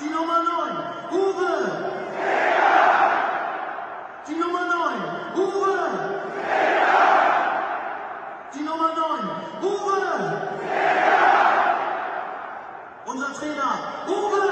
Die Nummer 9, Uwe! Die Nummer 9, Uwe! Die Nummer 9, Uwe! Unser Trainer, Uwe!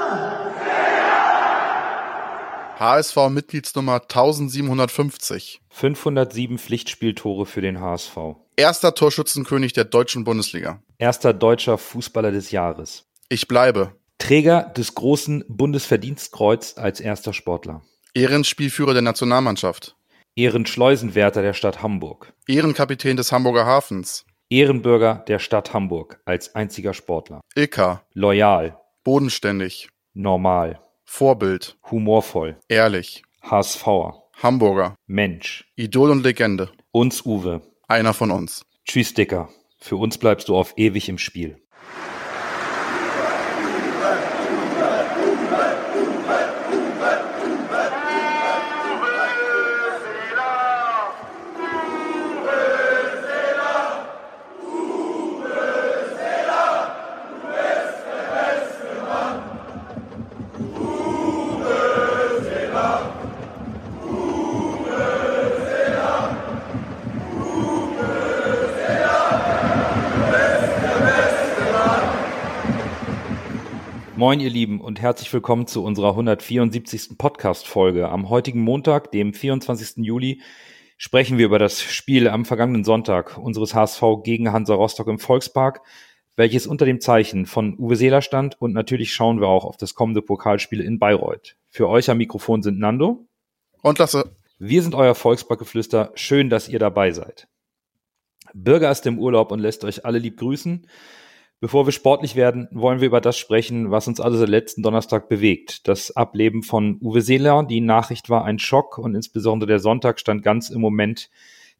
HSV Mitgliedsnummer 1750. 507 Pflichtspieltore für den HSV. Erster Torschützenkönig der deutschen Bundesliga. Erster deutscher Fußballer des Jahres. Ich bleibe. Träger des großen Bundesverdienstkreuz als erster Sportler. Ehrenspielführer der Nationalmannschaft. Ehrenschleusenwärter der Stadt Hamburg. Ehrenkapitän des Hamburger Hafens. Ehrenbürger der Stadt Hamburg als einziger Sportler. Ilka. Loyal, Bodenständig. normal, Vorbild. humorvoll, Ehrlich. HSVer, Hamburger. Mensch, Idol und Legende. uns Uwe. Einer von uns. Tschüss, Dicker. Für uns bleibst du auf ewig im Spiel. Moin, ihr Lieben, und herzlich willkommen zu unserer 174. Podcast-Folge. Am heutigen Montag, dem 24. Juli, sprechen wir über das Spiel am vergangenen Sonntag unseres HSV gegen Hansa Rostock im Volkspark, welches unter dem Zeichen von Uwe Seeler stand. Und natürlich schauen wir auch auf das kommende Pokalspiel in Bayreuth. Für euch am Mikrofon sind Nando. Und Lasse. Wir sind euer Volksparkgeflüster. Schön, dass ihr dabei seid. Bürger ist im Urlaub und lässt euch alle lieb grüßen. Bevor wir sportlich werden, wollen wir über das sprechen, was uns alle seit letzten Donnerstag bewegt. Das Ableben von Uwe Seeler. Die Nachricht war ein Schock und insbesondere der Sonntag stand ganz im Moment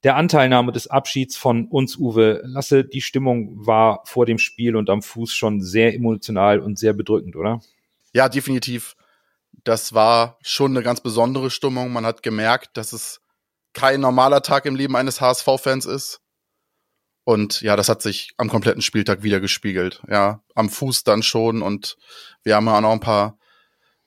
der Anteilnahme des Abschieds von uns, Uwe. Lasse, die Stimmung war vor dem Spiel und am Fuß schon sehr emotional und sehr bedrückend, oder? Ja, definitiv. Das war schon eine ganz besondere Stimmung. Man hat gemerkt, dass es kein normaler Tag im Leben eines HSV-Fans ist. Und ja, das hat sich am kompletten Spieltag wieder gespiegelt. Ja, am Fuß dann schon. Und wir haben ja auch noch ein paar,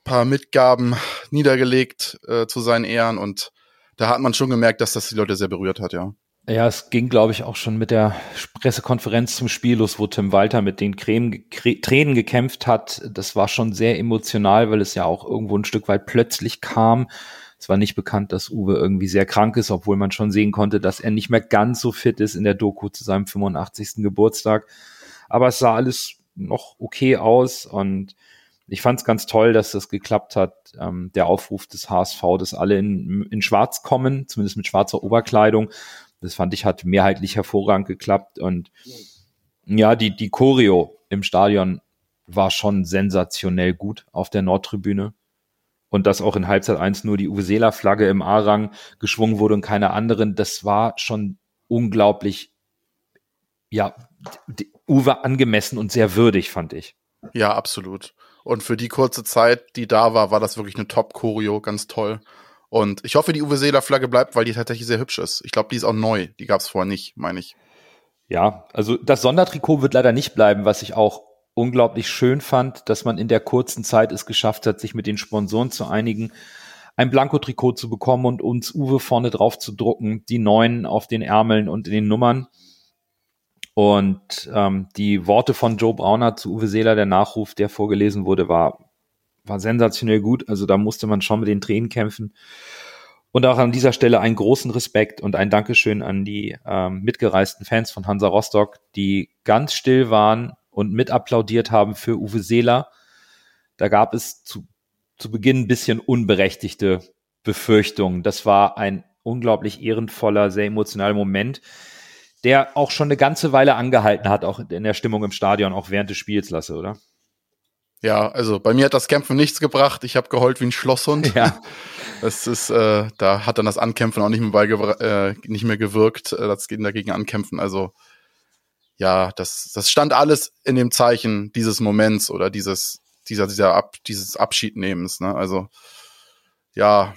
paar Mitgaben niedergelegt äh, zu seinen Ehren. Und da hat man schon gemerkt, dass das die Leute sehr berührt hat, ja. Ja, es ging, glaube ich, auch schon mit der Pressekonferenz zum Spiel los, wo Tim Walter mit den Creme, Cre Tränen gekämpft hat. Das war schon sehr emotional, weil es ja auch irgendwo ein Stück weit plötzlich kam. Es war nicht bekannt, dass Uwe irgendwie sehr krank ist, obwohl man schon sehen konnte, dass er nicht mehr ganz so fit ist in der Doku zu seinem 85. Geburtstag. Aber es sah alles noch okay aus und ich fand es ganz toll, dass das geklappt hat. Ähm, der Aufruf des HSV, dass alle in, in Schwarz kommen, zumindest mit schwarzer Oberkleidung. Das fand ich hat mehrheitlich hervorragend geklappt und ja, die, die Choreo im Stadion war schon sensationell gut auf der Nordtribüne und dass auch in Halbzeit 1 nur die Uwe Seeler Flagge im A-Rang geschwungen wurde und keine anderen, das war schon unglaublich, ja, Uwe angemessen und sehr würdig, fand ich. Ja, absolut. Und für die kurze Zeit, die da war, war das wirklich eine Top-Choreo, ganz toll. Und ich hoffe, die Uwe Seeler Flagge bleibt, weil die tatsächlich sehr hübsch ist. Ich glaube, die ist auch neu. Die gab es vorher nicht, meine ich. Ja, also das Sondertrikot wird leider nicht bleiben, was ich auch unglaublich schön fand, dass man in der kurzen Zeit es geschafft hat, sich mit den Sponsoren zu einigen, ein Blankotrikot zu bekommen und uns Uwe vorne drauf zu drucken, die neuen auf den Ärmeln und in den Nummern. Und ähm, die Worte von Joe Brauner zu Uwe Seeler, der Nachruf, der vorgelesen wurde, war, war sensationell gut. Also da musste man schon mit den Tränen kämpfen. Und auch an dieser Stelle einen großen Respekt und ein Dankeschön an die ähm, mitgereisten Fans von Hansa Rostock, die ganz still waren und mit applaudiert haben für Uwe Seeler. Da gab es zu, zu Beginn ein bisschen unberechtigte Befürchtungen. Das war ein unglaublich ehrenvoller, sehr emotionaler Moment, der auch schon eine ganze Weile angehalten hat, auch in der Stimmung im Stadion, auch während des Spiels, Lasse, oder? Ja, also bei mir hat das Kämpfen nichts gebracht. Ich habe geheult wie ein Schlosshund. Ja. Das ist, äh, da hat dann das Ankämpfen auch nicht mehr, äh, nicht mehr gewirkt. Äh, das geht dagegen ankämpfen. Also ja, das, das stand alles in dem Zeichen dieses Moments oder dieses, dieser, dieser Ab, dieses Abschiednehmens. Ne? Also ja,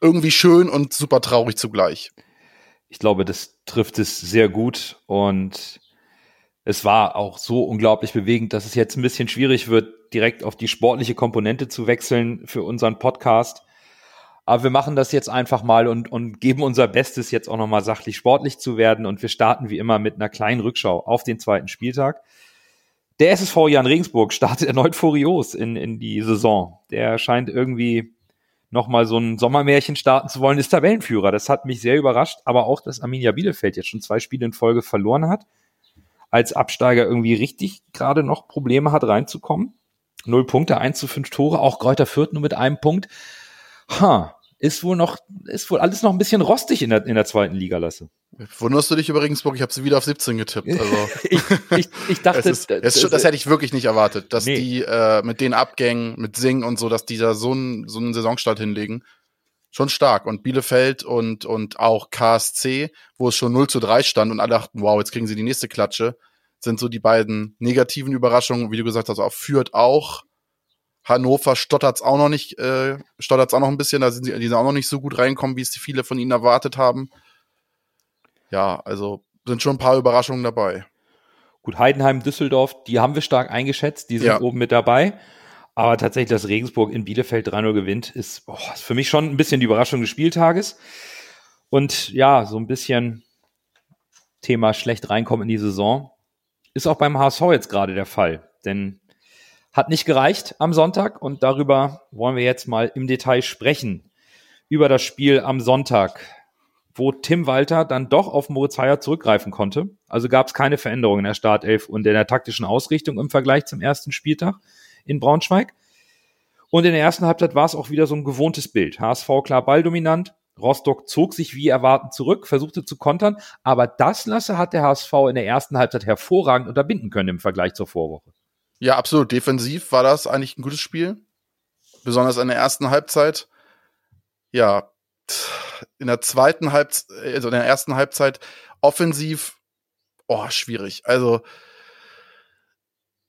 irgendwie schön und super traurig zugleich. Ich glaube, das trifft es sehr gut und es war auch so unglaublich bewegend, dass es jetzt ein bisschen schwierig wird, direkt auf die sportliche Komponente zu wechseln für unseren Podcast. Aber wir machen das jetzt einfach mal und, und geben unser Bestes, jetzt auch nochmal sachlich sportlich zu werden. Und wir starten wie immer mit einer kleinen Rückschau auf den zweiten Spieltag. Der SSV Jan Regensburg startet erneut furios in, in die Saison. Der scheint irgendwie nochmal so ein Sommermärchen starten zu wollen, ist Tabellenführer. Das hat mich sehr überrascht, aber auch, dass Arminia Bielefeld jetzt schon zwei Spiele in Folge verloren hat. Als Absteiger irgendwie richtig gerade noch Probleme hat reinzukommen. Null Punkte, eins zu fünf Tore, auch Kräuter Fürth nur mit einem Punkt. Ha, ist wohl noch, ist wohl alles noch ein bisschen rostig in der, in der zweiten Liga, Lasse. Wunderst du dich über Regensburg? Ich habe sie wieder auf 17 getippt. Also. ich, ich, ich dachte, es ist, es ist, das hätte ich wirklich nicht erwartet, dass Nee. die äh, mit den Abgängen, mit Sing und so, dass die da so einen so einen Saisonstart hinlegen. Schon stark. Und Bielefeld und, und auch KSC, wo es schon 0 zu 3 stand und alle dachten, wow, jetzt kriegen sie die nächste Klatsche, sind so die beiden negativen Überraschungen, wie du gesagt hast, auch Fürth auch. Hannover stottert's auch noch nicht, äh, stottert's auch noch ein bisschen, da sind sie, die sind auch noch nicht so gut reinkommen, wie es viele von ihnen erwartet haben. Ja, also sind schon ein paar Überraschungen dabei. Gut, Heidenheim, Düsseldorf, die haben wir stark eingeschätzt, die sind Ja. oben mit dabei. Aber tatsächlich, dass Regensburg in Bielefeld 3-0 gewinnt, ist, oh, ist für mich schon ein bisschen die Überraschung des Spieltages. Und ja, so ein bisschen Thema schlecht reinkommen in die Saison. Ist auch beim HSV jetzt gerade der Fall. Denn hat nicht gereicht am Sonntag und darüber wollen wir jetzt mal im Detail sprechen. Über das Spiel am Sonntag, wo Tim Walter dann doch auf Moritz Heyer zurückgreifen konnte. Also gab es keine Veränderung in der Startelf und in der taktischen Ausrichtung im Vergleich zum ersten Spieltag in Braunschweig. Und in der ersten Halbzeit war es auch wieder so ein gewohntes Bild. HSV klar balldominant. Rostock zog sich wie erwarten zurück, versuchte zu kontern, aber das Lasse hat der HSV in der ersten Halbzeit hervorragend unterbinden können im Vergleich zur Vorwoche. Ja, absolut. Defensiv war das eigentlich ein gutes Spiel. Besonders in der ersten Halbzeit. Ja, in der zweiten Halbzeit, also in der ersten Halbzeit offensiv, oh, schwierig. Also,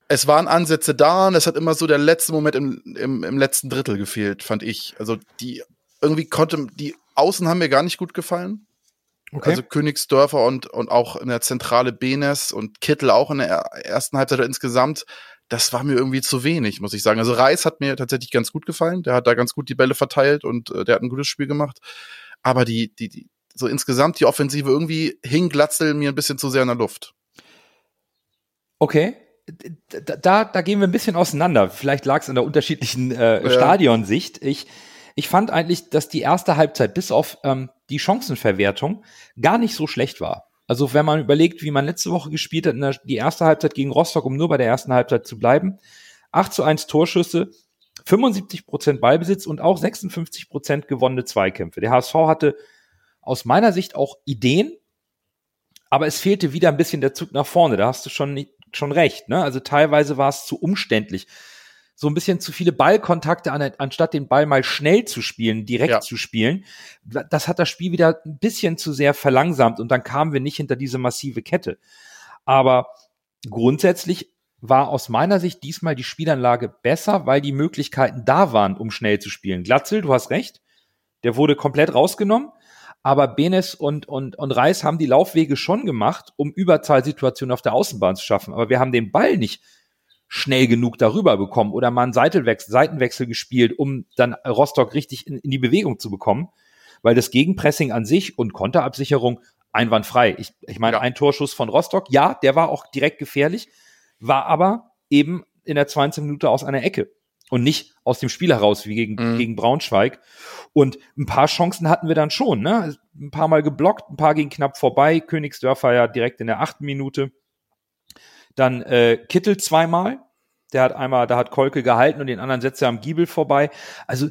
es waren Ansätze da und es hat immer so der letzte Moment im, im, im letzten Drittel gefehlt, fand ich. Also, die, irgendwie konnte, die Außen haben mir gar nicht gut gefallen. Also Königsdörfer und, und auch in der Zentrale Benes und Kittel auch in der er- ersten Halbzeit insgesamt, das war mir irgendwie zu wenig, muss ich sagen. Also Reis hat mir tatsächlich ganz gut gefallen. Der hat da ganz gut die Bälle verteilt und äh, der hat ein gutes Spiel gemacht. Aber die, die, die, so insgesamt die Offensive irgendwie hing Glatzel mir ein bisschen zu sehr in der Luft. Okay. Da, da, da gehen wir ein bisschen auseinander. Vielleicht lag es an der unterschiedlichen äh, Ja. Stadionsicht. Ich, ich fand eigentlich, dass die erste Halbzeit bis auf ähm, die Chancenverwertung gar nicht so schlecht war. Also wenn man überlegt, wie man letzte Woche gespielt hat, in der, die erste Halbzeit gegen Rostock, um nur bei der ersten Halbzeit zu bleiben, 8 zu 1 Torschüsse, 75 Prozent Ballbesitz und auch 56 Prozent gewonnene Zweikämpfe. Der HSV hatte aus meiner Sicht auch Ideen, aber es fehlte wieder ein bisschen der Zug nach vorne. Da hast du schon, schon recht. Ne? Also teilweise war es zu umständlich. So ein bisschen zu viele Ballkontakte, an, anstatt den Ball mal schnell zu spielen, direkt Ja. zu spielen. Das hat das Spiel wieder ein bisschen zu sehr verlangsamt und dann kamen wir nicht hinter diese massive Kette. Aber grundsätzlich war aus meiner Sicht diesmal die Spielanlage besser, weil die Möglichkeiten da waren, um schnell zu spielen. Glatzel, du hast recht, der wurde komplett rausgenommen. Aber Benes und, und, und Reis haben die Laufwege schon gemacht, um Überzahlsituationen auf der Außenbahn zu schaffen. Aber wir haben den Ball nicht schnell genug darüber bekommen oder mal einen Seitenwechsel, Seitenwechsel gespielt, um dann Rostock richtig in, in die Bewegung zu bekommen. Weil das Gegenpressing an sich und Konterabsicherung einwandfrei. Ich, ich meine, Ja. ein Torschuss von Rostock, ja, der war auch direkt gefährlich, war aber eben in der 20. Minute aus einer Ecke und nicht aus dem Spiel heraus wie gegen, Mhm. gegen Braunschweig. Und ein paar Chancen hatten wir dann schon, ne? Ein paar Mal geblockt, ein paar gingen knapp vorbei. Königsdörfer ja direkt in der achten Minute. Dann äh, Kittel zweimal. Der hat einmal, da hat Kolke gehalten und den anderen setzt er am Giebel vorbei. Also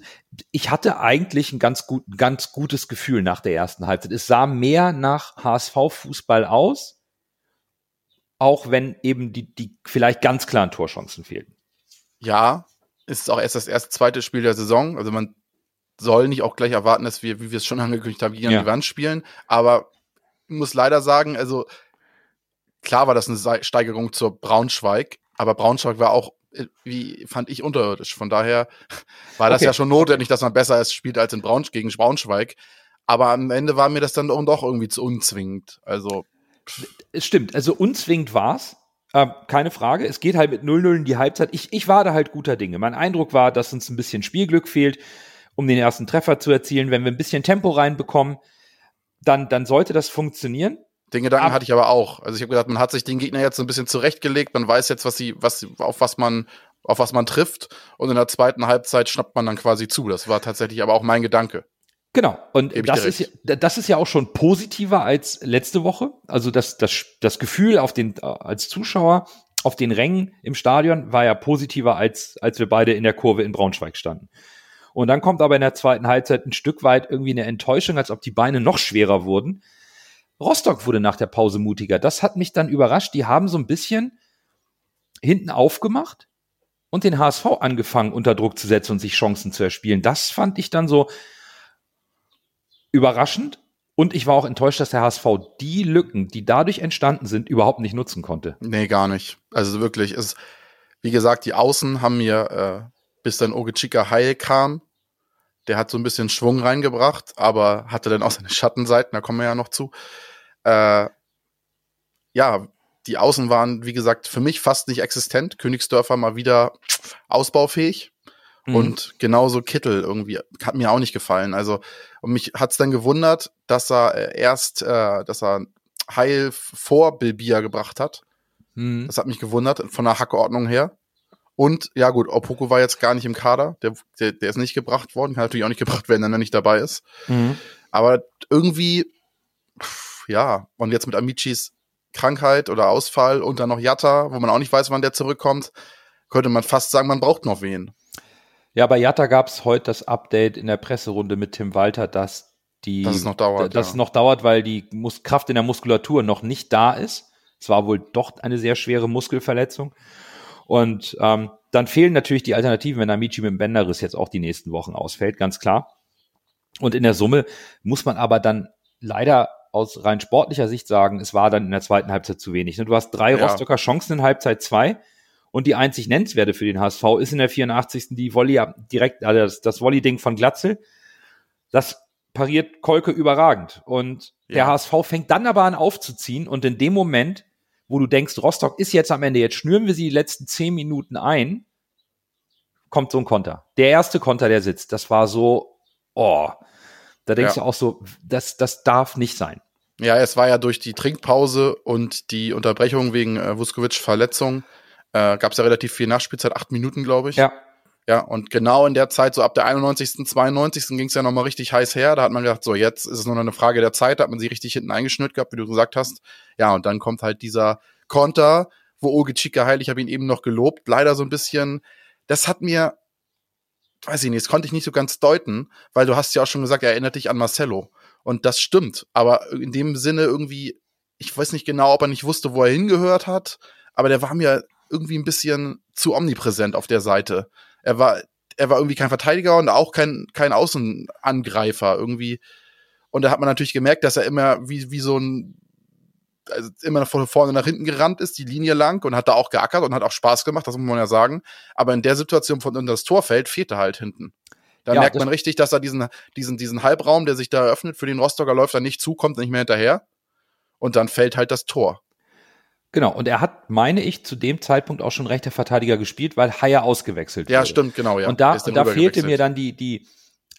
ich hatte eigentlich ein ganz, gut, ganz gutes Gefühl nach der ersten Halbzeit. Es sah mehr nach HSV-Fußball aus, auch wenn eben die, die vielleicht ganz klaren Torchancen fehlten. Ja, ist auch erst das erste, zweite Spiel der Saison. Also man soll nicht auch gleich erwarten, dass wir, wie wir es schon angekündigt haben, gegen Ja. die Wand spielen. Aber ich muss leider sagen, also klar war das eine Steigerung zur Braunschweig, aber Braunschweig war auch, äh, wie fand ich, unterirdisch. Von daher war das Okay. ja schon notwendig, dass man besser ist, spielt als in Braun gegen Braunschweig. Aber am Ende war mir das dann doch irgendwie zu unzwingend. Also, Es stimmt, also unzwingend war's. Ähm, keine Frage. Es geht halt mit 0-0 in die Halbzeit. Ich, ich war da halt guter Dinge. Mein Eindruck war, dass uns ein bisschen Spielglück fehlt, um den ersten Treffer zu erzielen. Wenn wir ein bisschen Tempo reinbekommen, dann, dann sollte das funktionieren. Den Gedanken Ab- hatte ich aber auch. Also ich habe gedacht, man hat sich den Gegner jetzt so ein bisschen zurechtgelegt, man weiß jetzt, was sie, was, auf was man, auf was man trifft. Und in der zweiten Halbzeit schnappt man dann quasi zu. Das war tatsächlich aber auch mein Gedanke. Genau. Und das ist, ja, das ist ja auch schon positiver als letzte Woche. Also das, das, das Gefühl auf den, als Zuschauer auf den Rängen im Stadion war ja positiver als, als wir beide in der Kurve in Braunschweig standen. Und dann kommt aber in der zweiten Halbzeit ein Stück weit irgendwie eine Enttäuschung, als ob die Beine noch schwerer wurden. Rostock wurde nach der Pause mutiger. Das hat mich dann überrascht. Die haben so ein bisschen hinten aufgemacht und den HSV angefangen unter Druck zu setzen und sich Chancen zu erspielen. Das fand ich dann so überraschend. Und ich war auch enttäuscht, dass der HSV die Lücken, die dadurch entstanden sind, überhaupt nicht nutzen konnte. Nee, gar nicht. Also wirklich, es, wie gesagt, die Außen haben mir, äh, bis dann Ogechika heil kam, der hat so ein bisschen Schwung reingebracht, aber hatte dann auch seine Schattenseiten, da kommen wir ja noch zu. Äh, ja, die Außen waren, wie gesagt, für mich fast nicht existent. Königsdörfer mal wieder ausbaufähig. Mhm. Und genauso Kittel irgendwie hat mir auch nicht gefallen. Also und mich hat's dann gewundert, dass er äh, erst, äh, dass er Heil vor Bilbia gebracht hat. Mhm. Das hat mich gewundert von der Hackordnung her. Und ja gut, Opoko war jetzt gar nicht im Kader. Der, der, der ist nicht gebracht worden. Kann natürlich auch nicht gebracht werden, wenn er nicht dabei ist. Mhm. Aber irgendwie, pff, ja, und jetzt mit Amicis Krankheit oder Ausfall und dann noch Jatta, wo man auch nicht weiß, wann der zurückkommt, könnte man fast sagen, man braucht noch wen. Ja, bei Jatta gab es heute das Update in der Presserunde mit Tim Walter, dass die Dass es noch dauert, dass ja. es noch dauert, weil die Mus Kraft in der Muskulatur noch nicht da ist. Es war wohl doch eine sehr schwere Muskelverletzung. Und ähm, dann fehlen natürlich die Alternativen, wenn Amici mit dem Bänderriss jetzt auch die nächsten Wochen ausfällt, ganz klar. Und in der Summe muss man aber dann leider aus rein sportlicher Sicht sagen, es war dann in der zweiten Halbzeit zu wenig. Ne, Du hast drei Ja. Rostocker Chancen in Halbzeit zwei und die einzig nennenswerte für den HSV ist in der 84. die Volley direkt, also das, das Volley-Ding von Glatzel. Das pariert Kolke überragend. Und der Ja. HSV fängt dann aber an aufzuziehen und in dem Moment, wo du denkst, Rostock ist jetzt am Ende, jetzt schnüren wir sie die letzten zehn Minuten ein, kommt so ein Konter. Der erste Konter, der sitzt, das war so, oh, da denkst Ja. du auch so, das, das darf nicht sein. Ja, es war ja durch die Trinkpause und die Unterbrechung wegen äh, Vuskovic Verletzung, äh, gab es ja relativ viel Nachspielzeit, acht Minuten, glaube ich. Ja, Ja, und genau in der Zeit, so ab der 91., 92. ging es ja nochmal richtig heiß her. Da hat man gedacht, so jetzt ist es nur noch eine Frage der Zeit, da hat man sie richtig hinten eingeschnürt gehabt, wie du gesagt hast. Ja, und dann kommt halt dieser Konter, wo Oge Chica heil, ich habe ihn eben noch gelobt, leider so ein bisschen, das hat mir, weiß ich nicht, das konnte ich nicht so ganz deuten, weil du hast ja auch schon gesagt, er erinnert dich an Marcelo. Und das stimmt, aber in dem Sinne irgendwie, ich weiß nicht genau, ob er nicht wusste, wo er hingehört hat, aber der war mir irgendwie ein bisschen zu omnipräsent auf der Seite. Er war, er war irgendwie kein Verteidiger und auch kein, kein Außenangreifer irgendwie. Und da hat man natürlich gemerkt, dass er immer wie, wie so ein, also immer von vorne nach hinten gerannt ist, die Linie lang und hat da auch geackert und hat auch Spaß gemacht, das muss man ja sagen. Aber in der Situation von unter das Torfeld fehlte halt hinten. Da Ja, merkt man richtig, dass er diesen, diesen, diesen Halbraum, der sich da eröffnet, für den Rostocker läuft er nicht zu, kommt nicht mehr hinterher. Und dann fällt halt das Tor. genau. Und er hat, meine ich, zu dem Zeitpunkt auch schon rechter Verteidiger gespielt, weil Haier ausgewechselt Ja, wurde. stimmt, genau, ja. und da, und da fehlte mir dann die, die,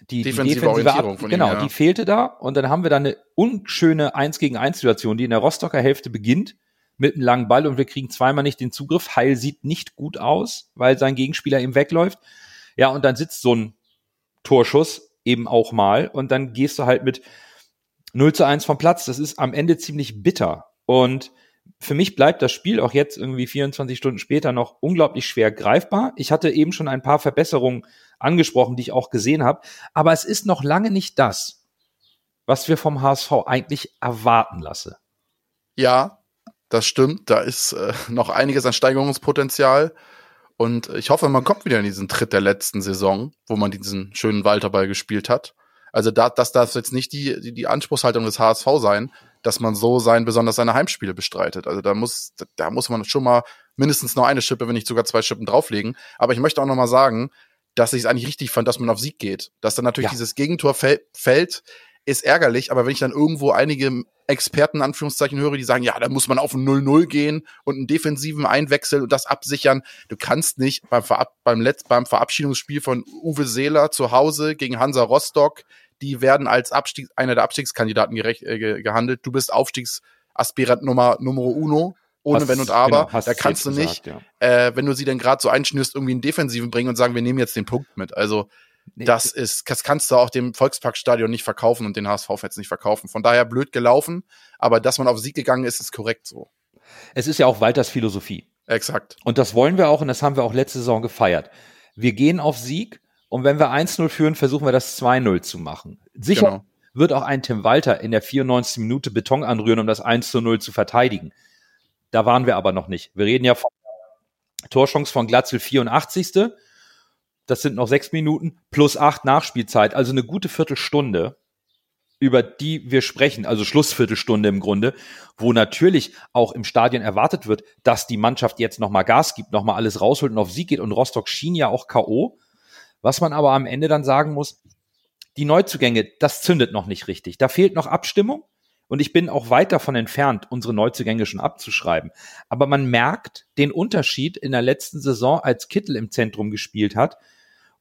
die, Defensive die Orientierung von ihm, genau, ja. die fehlte da. Und dann haben wir dann eine unschöne 1 gegen 1 Situation, die in der Rostocker Hälfte beginnt mit einem langen Ball und wir kriegen zweimal nicht den Zugriff. Heil sieht nicht gut aus, weil sein Gegenspieler ihm wegläuft. Ja, und dann sitzt so ein Torschuss eben auch mal und dann gehst du halt mit 0 zu 1 vom Platz. Das ist am Ende ziemlich bitter. Und für mich bleibt das Spiel auch jetzt irgendwie 24 Stunden später noch unglaublich schwer greifbar. Ich hatte eben schon ein paar Verbesserungen angesprochen, die ich auch gesehen habe. Aber es ist noch lange nicht das, was wir vom HSV eigentlich erwarten lasse. Ja, das stimmt. Da ist äh, noch einiges an Steigerungspotenzial. Und ich hoffe, man kommt wieder in diesen Tritt der letzten Saison, wo man diesen schönen Walterball gespielt hat. Also da, das darf jetzt nicht die, die, die Anspruchshaltung des HSV sein, dass man so sein, besonders seine Heimspiele bestreitet. Also da muss, da muss man schon mal mindestens noch eine Schippe, wenn nicht sogar zwei Schippen drauflegen. Aber ich möchte auch noch mal sagen, dass ich es eigentlich richtig fand, dass man auf Sieg geht. Dass dann natürlich Ja. dieses Gegentor fäll- fällt ist ärgerlich, aber wenn ich dann irgendwo einige Experten, in Anführungszeichen, höre, die sagen, ja, da muss man auf ein 0-0 gehen und einen defensiven einwechseln und das absichern. Du kannst nicht beim, Verab beim, Letz beim Verabschiedungsspiel von Uwe Seeler zu Hause gegen Hansa Rostock, die werden als Abstieg, einer der Abstiegskandidaten gerecht, äh, ge gehandelt. Du bist Aufstiegsaspirant Nummer, Numero uno ohne Hast- Wenn und Aber. genau, da kannst du jetzt nicht, gesagt, ja. äh, wenn du sie dann gerade so einschnürst, irgendwie einen Defensiven bringen und sagen, wir nehmen jetzt den Punkt mit. Also Nee, das ist, das kannst du auch dem Volksparkstadion nicht verkaufen und den HSV-Fans nicht verkaufen. Von daher blöd gelaufen, aber dass man auf Sieg gegangen ist, ist korrekt so. Es ist ja auch Walters Philosophie. Exakt. Und das wollen wir auch und das haben wir auch letzte Saison gefeiert. Wir gehen auf Sieg und wenn wir 1-0 führen, versuchen wir das 2-0 zu machen. Sicher Genau. wird auch ein Tim Walter in der 94. Minute Beton anrühren, um das 1-0 zu verteidigen. Da waren wir aber noch nicht. Wir reden ja von Torchance von Glatzel 84. Das sind noch sechs Minuten plus acht Nachspielzeit, also eine gute Viertelstunde, über die wir sprechen, also Schlussviertelstunde im Grunde, wo natürlich auch im Stadion erwartet wird, dass die Mannschaft jetzt nochmal Gas gibt, nochmal alles rausholt und auf Sieg geht und Rostock schien ja auch K.O. Was man aber am Ende dann sagen muss, die Neuzugänge, das zündet noch nicht richtig. Da fehlt noch Abstimmung und ich bin auch weit davon entfernt, unsere Neuzugänge schon abzuschreiben. Aber man merkt den Unterschied in der letzten Saison, als Kittel im Zentrum gespielt hat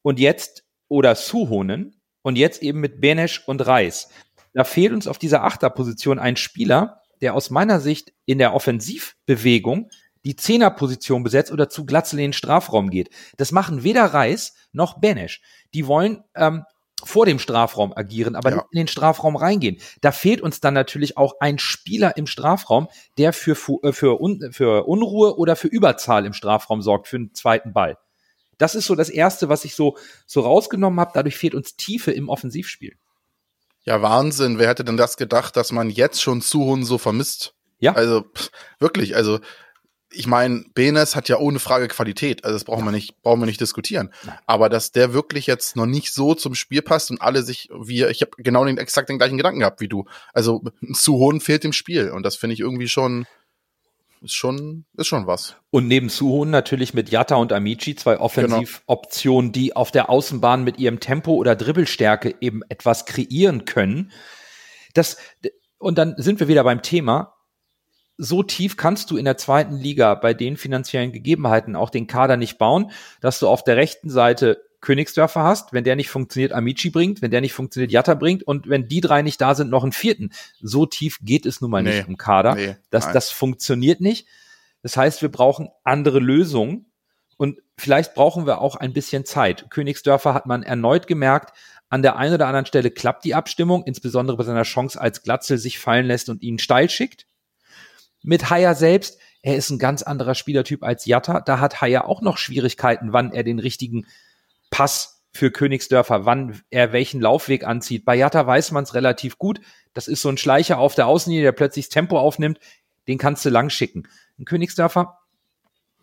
und jetzt oder Suhonen und jetzt eben mit Benesch und Reis. Da fehlt uns auf dieser Achterposition ein Spieler, der aus meiner Sicht in der Offensivbewegung die Zehnerposition besetzt oder zu Glatzel in den Strafraum geht. Das machen weder Reis noch Benesch. Die wollen ähm, vor dem Strafraum agieren, aber Ja. nicht in den Strafraum reingehen. Da fehlt uns dann natürlich auch ein Spieler im Strafraum, der für, äh, für, Un für Unruhe oder für Überzahl im Strafraum sorgt, für einen zweiten Ball. Das ist so das Erste, was ich so, so rausgenommen habe. Dadurch fehlt uns Tiefe im Offensivspiel. Ja, Wahnsinn. Wer hätte denn das gedacht, dass man jetzt schon Suhun so vermisst? Ja. Also, pff, wirklich, also, ich meine, Benes hat ja ohne Frage Qualität. Also, das brauchen wir nicht, brauchen wir nicht diskutieren. Aber dass der wirklich jetzt noch nicht so zum Spiel passt und alle sich, wie, ich habe genau den, exakt den gleichen Gedanken gehabt wie du. Also, Suhun fehlt im Spiel. Und das finde ich irgendwie schon, ist schon, ist schon was. Und neben Suhon natürlich mit Jatta und Amici zwei Offensivoptionen, die auf der Außenbahn mit ihrem Tempo oder Dribbelstärke eben etwas kreieren können. Das, und dann sind wir wieder beim Thema. So tief kannst du in der zweiten Liga bei den finanziellen Gegebenheiten auch den Kader nicht bauen, dass du auf der rechten Seite Königsdörfer hast, wenn der nicht funktioniert, Amici bringt, wenn der nicht funktioniert, Jatta bringt und wenn die drei nicht da sind, noch einen vierten. So tief geht es nun mal Nee. nicht im Kader. Nee, das, nein. das funktioniert nicht. Das heißt, wir brauchen andere Lösungen und vielleicht brauchen wir auch ein bisschen Zeit. Königsdörfer hat man erneut gemerkt, an der einen oder anderen Stelle klappt die Abstimmung, insbesondere bei seiner Chance, als Glatzel sich fallen lässt und ihn steil schickt. Mit Haier selbst, er ist ein ganz anderer Spielertyp als Jatta. Da hat Haier auch noch Schwierigkeiten, wann er den richtigen Pass für Königsdörfer, wann er welchen Laufweg anzieht. Bei Jatta weiß man es relativ gut. Das ist so ein Schleicher auf der Außenlinie, der plötzlich das Tempo aufnimmt. Den kannst du lang schicken. Ein Königsdörfer,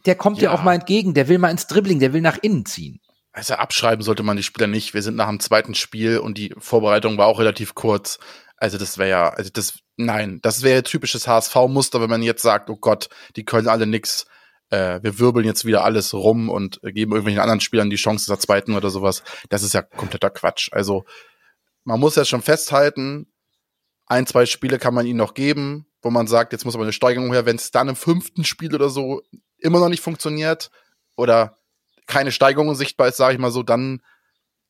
der kommt dir Ja. auch mal entgegen. Der will mal ins Dribbling, der will nach innen ziehen. Also abschreiben sollte man die Spieler nicht. Wir sind nach dem zweiten Spiel und die Vorbereitung war auch relativ kurz. Also das wäre ja, also das, nein, das wäre typisches HSV-Muster, wenn man jetzt sagt, oh Gott, die können alle nix. Äh, wir wirbeln jetzt wieder alles rum und geben irgendwelchen anderen Spielern die Chance der zweiten oder sowas. Das ist ja kompletter Quatsch. Also man muss jetzt schon festhalten, ein, zwei Spiele kann man ihnen noch geben, wo man sagt, jetzt muss aber eine Steigerung her, wenn es dann im fünften Spiel oder so immer noch nicht funktioniert oder keine Steigerung sichtbar ist, sage ich mal so, dann,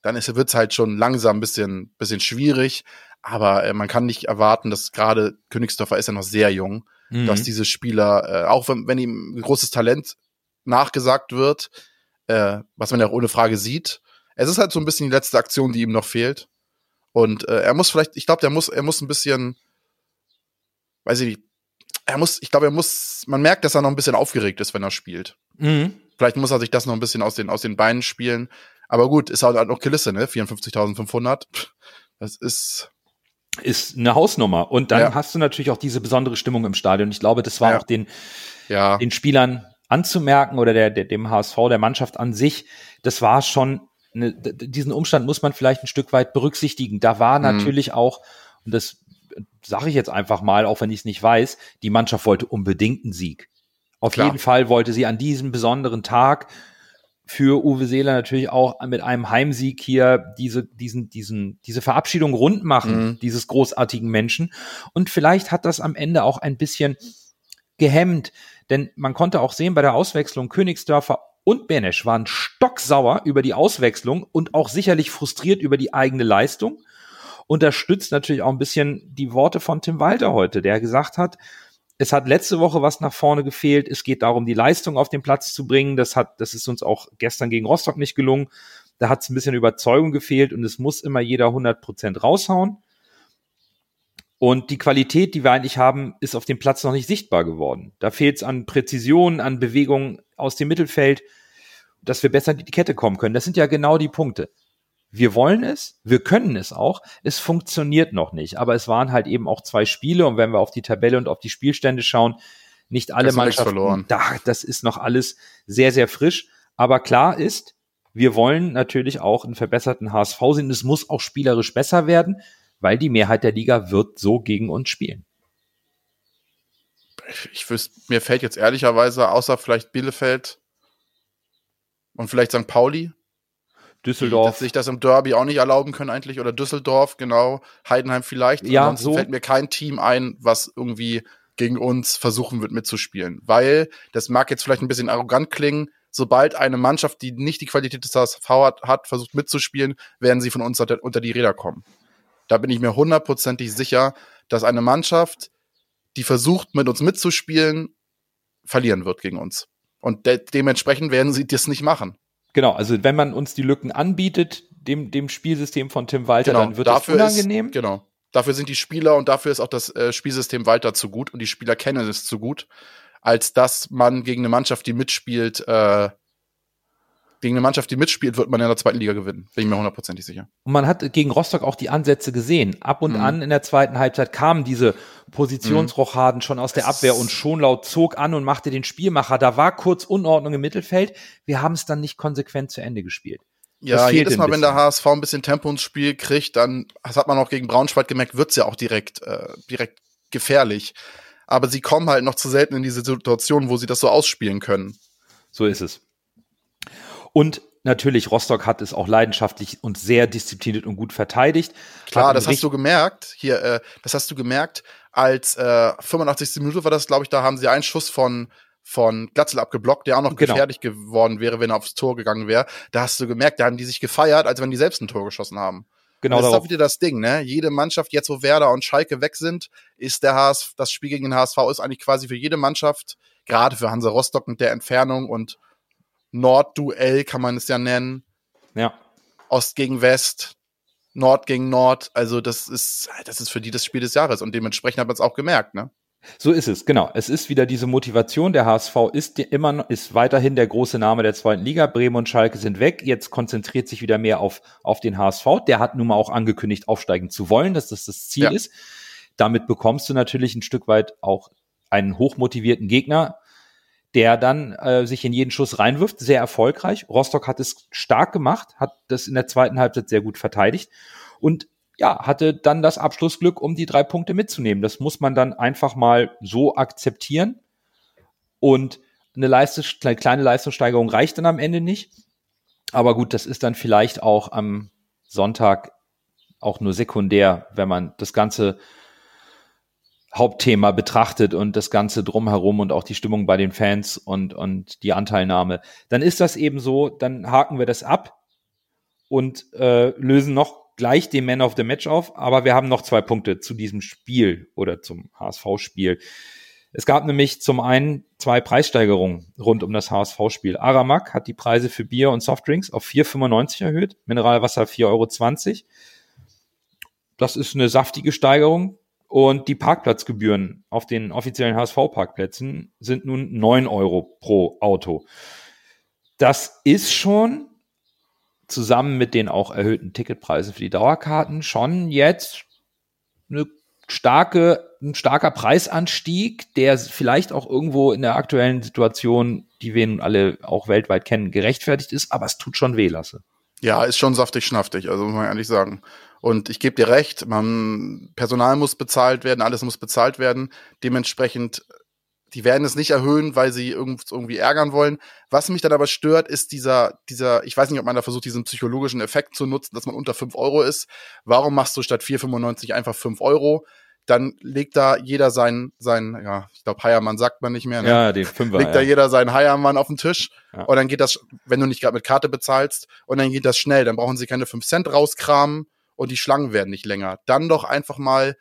dann wird es halt schon langsam ein bisschen, bisschen schwierig. Aber äh, man kann nicht erwarten, dass gerade Königsdorfer ist ja noch sehr jung, Mhm. dass diese Spieler, äh, auch wenn, wenn ihm großes Talent nachgesagt wird, äh, was man ja auch ohne Frage sieht, es ist halt so ein bisschen die letzte Aktion, die ihm noch fehlt. Und äh, er muss vielleicht, ich glaube, der muss, er muss ein bisschen, weiß ich nicht, er muss, ich glaube, er muss, man merkt, dass er noch ein bisschen aufgeregt ist, wenn er spielt. Mhm. Vielleicht muss er sich das noch ein bisschen aus den, aus den Beinen spielen. Aber gut, ist halt noch Kulisse, ne? 54.500. Pff, Das ist, Ist eine Hausnummer. Und dann Ja. hast du natürlich auch diese besondere Stimmung im Stadion. Ich glaube, das war Ja. auch den, ja, den Spielern anzumerken oder der, der, dem HSV, der Mannschaft an sich, das war schon, eine, diesen Umstand muss man vielleicht ein Stück weit berücksichtigen. Da war Mhm. natürlich auch, und das sage ich jetzt einfach mal, auch wenn ich es nicht weiß, die Mannschaft wollte unbedingt einen Sieg. Auf Klar. jeden Fall wollte sie an diesem besonderen Tag für Uwe Seeler natürlich auch mit einem Heimsieg hier diese, diesen, diesen, diese Verabschiedung rund machen, mhm. dieses großartigen Menschen. Und vielleicht hat das am Ende auch ein bisschen gehemmt, denn man konnte auch sehen bei der Auswechslung Königsdörfer und Benesch waren stocksauer über die Auswechslung und auch sicherlich frustriert über die eigene Leistung. Unterstützt natürlich auch ein bisschen die Worte von Tim Walter heute, der gesagt hat, es hat letzte Woche was nach vorne gefehlt. Es geht darum, die Leistung auf den Platz zu bringen. Das hat, das ist uns auch gestern gegen Rostock nicht gelungen. Da hat es ein bisschen Überzeugung gefehlt und es muss immer jeder 100 Prozent raushauen. Und die Qualität, die wir eigentlich haben, ist auf dem Platz noch nicht sichtbar geworden. Da fehlt es an Präzision, an Bewegung aus dem Mittelfeld, dass wir besser in die Kette kommen können. Das sind ja genau die Punkte wir wollen es, wir können es auch, es funktioniert noch nicht. Aber es waren halt eben auch zwei Spiele und wenn wir auf die Tabelle und auf die Spielstände schauen, nicht alle Mannschaften, verloren. Da, das ist noch alles sehr, sehr frisch. Aber klar ist, wir wollen natürlich auch einen verbesserten HSV sehen. Es muss auch spielerisch besser werden, weil die Mehrheit der Liga wird so gegen uns spielen. Ich wüsste, mir fällt jetzt ehrlicherweise außer vielleicht Bielefeld und vielleicht St. Pauli Düsseldorf. Dass sich das im Derby auch nicht erlauben können eigentlich. Oder Düsseldorf, genau. Heidenheim vielleicht. Ja, Ansonsten so. fällt mir kein Team ein, was irgendwie gegen uns versuchen wird mitzuspielen. Weil, das mag jetzt vielleicht ein bisschen arrogant klingen, sobald eine Mannschaft, die nicht die Qualität des HSV hat, hat versucht mitzuspielen, werden sie von uns unter, die Räder kommen. Da bin ich mir hundertprozentig sicher, dass eine Mannschaft, die versucht, mit uns mitzuspielen, verlieren wird gegen uns. Und de dementsprechend werden sie das nicht machen. Genau, also wenn man uns die Lücken anbietet, dem, dem Spielsystem von Tim Walter, genau, dann wird dafür das unangenehm. Ist, genau. Dafür sind die Spieler und dafür ist auch das äh, Spielsystem Walter zu gut und die Spieler kennen es zu gut, als dass man gegen eine Mannschaft, die mitspielt, äh, gegen eine Mannschaft, die mitspielt, wird man in der zweiten Liga gewinnen. Bin ich mir hundertprozentig sicher. Und man hat gegen Rostock auch die Ansätze gesehen. Ab und mhm. an in der zweiten Halbzeit kamen diese Positionsrochaden mhm. schon aus der Abwehr und Schonlaut zog an und machte den Spielmacher. Da war kurz Unordnung im Mittelfeld. Wir haben es dann nicht konsequent zu Ende gespielt. Ja, jedes Mal, wenn der HSV ein bisschen Tempo ins Spiel kriegt, dann, das hat man auch gegen Braunschweig gemerkt, wird's ja auch direkt, äh, direkt gefährlich. Aber sie kommen halt noch zu selten in diese Situation, wo sie das so ausspielen können. So ist es. Und natürlich, Rostock hat es auch leidenschaftlich und sehr diszipliniert und gut verteidigt. Klar, das hast du gemerkt. Hier, äh, das hast du gemerkt, als äh, 85. Minute war das, glaube ich, da haben sie einen Schuss von von Glatzel abgeblockt, der auch noch genau. gefährlich geworden wäre, wenn er aufs Tor gegangen wäre. Da hast du gemerkt, da haben die sich gefeiert, als wenn die selbst ein Tor geschossen haben. Genau. Und das ist auch wieder das Ding, ne? Jede Mannschaft, jetzt wo Werder und Schalke weg sind, ist der HSV, das Spiel gegen den HSV ist eigentlich quasi für jede Mannschaft, gerade für Hansa Rostock mit der Entfernung und Nordduell kann man es ja nennen. Ja. Ost gegen West, Nord gegen Nord. Also das ist, das ist für die das Spiel des Jahres und dementsprechend hat man es auch gemerkt, ne? So ist es, genau. Es ist wieder diese Motivation. Der HSV ist immer noch, ist weiterhin der große Name der zweiten Liga. Bremen und Schalke sind weg. Jetzt konzentriert sich wieder mehr auf, auf den HSV. Der hat nun mal auch angekündigt, aufsteigen zu wollen, dass das das Ziel ja. ist. Damit bekommst du natürlich ein Stück weit auch einen hochmotivierten Gegner der dann äh, sich in jeden Schuss reinwirft, sehr erfolgreich. Rostock hat es stark gemacht, hat das in der zweiten Halbzeit sehr gut verteidigt und ja, hatte dann das Abschlussglück, um die drei Punkte mitzunehmen. Das muss man dann einfach mal so akzeptieren. Und eine Leistung, kleine Leistungssteigerung reicht dann am Ende nicht. Aber gut, das ist dann vielleicht auch am Sonntag auch nur sekundär, wenn man das Ganze Hauptthema betrachtet und das Ganze drumherum und auch die Stimmung bei den Fans und, und die Anteilnahme, dann ist das eben so, dann haken wir das ab und äh, lösen noch gleich den Man of the Match auf, aber wir haben noch zwei Punkte zu diesem Spiel oder zum HSV-Spiel. Es gab nämlich zum einen zwei Preissteigerungen rund um das HSV-Spiel. Aramak hat die Preise für Bier und Softdrinks auf 4,95 erhöht, Mineralwasser 4,20 Euro. Das ist eine saftige Steigerung. Und die Parkplatzgebühren auf den offiziellen HSV-Parkplätzen sind nun neun Euro pro Auto. Das ist schon zusammen mit den auch erhöhten Ticketpreisen für die Dauerkarten schon jetzt eine starke, ein starker Preisanstieg, der vielleicht auch irgendwo in der aktuellen Situation, die wir nun alle auch weltweit kennen, gerechtfertigt ist, aber es tut schon weh, Lasse. Ja, ist schon saftig schnaftig, also muss man ehrlich sagen. Und ich gebe dir recht, man, Personal muss bezahlt werden, alles muss bezahlt werden. Dementsprechend die werden es nicht erhöhen, weil sie irgendwie ärgern wollen. Was mich dann aber stört, ist dieser, dieser, ich weiß nicht, ob man da versucht, diesen psychologischen Effekt zu nutzen, dass man unter 5 Euro ist. Warum machst du statt 4,95 einfach 5 Euro? Dann legt da jeder seinen, seinen, ja, ich glaube, Heiermann sagt man nicht mehr, ne? Ja, den Fünfer. Legt ja. da jeder seinen Heiermann auf den Tisch Ja. und dann geht das, wenn du nicht gerade mit Karte bezahlst, und dann geht das schnell. Dann brauchen sie keine 5 Cent rauskramen und die Schlangen werden nicht länger. Dann doch einfach mal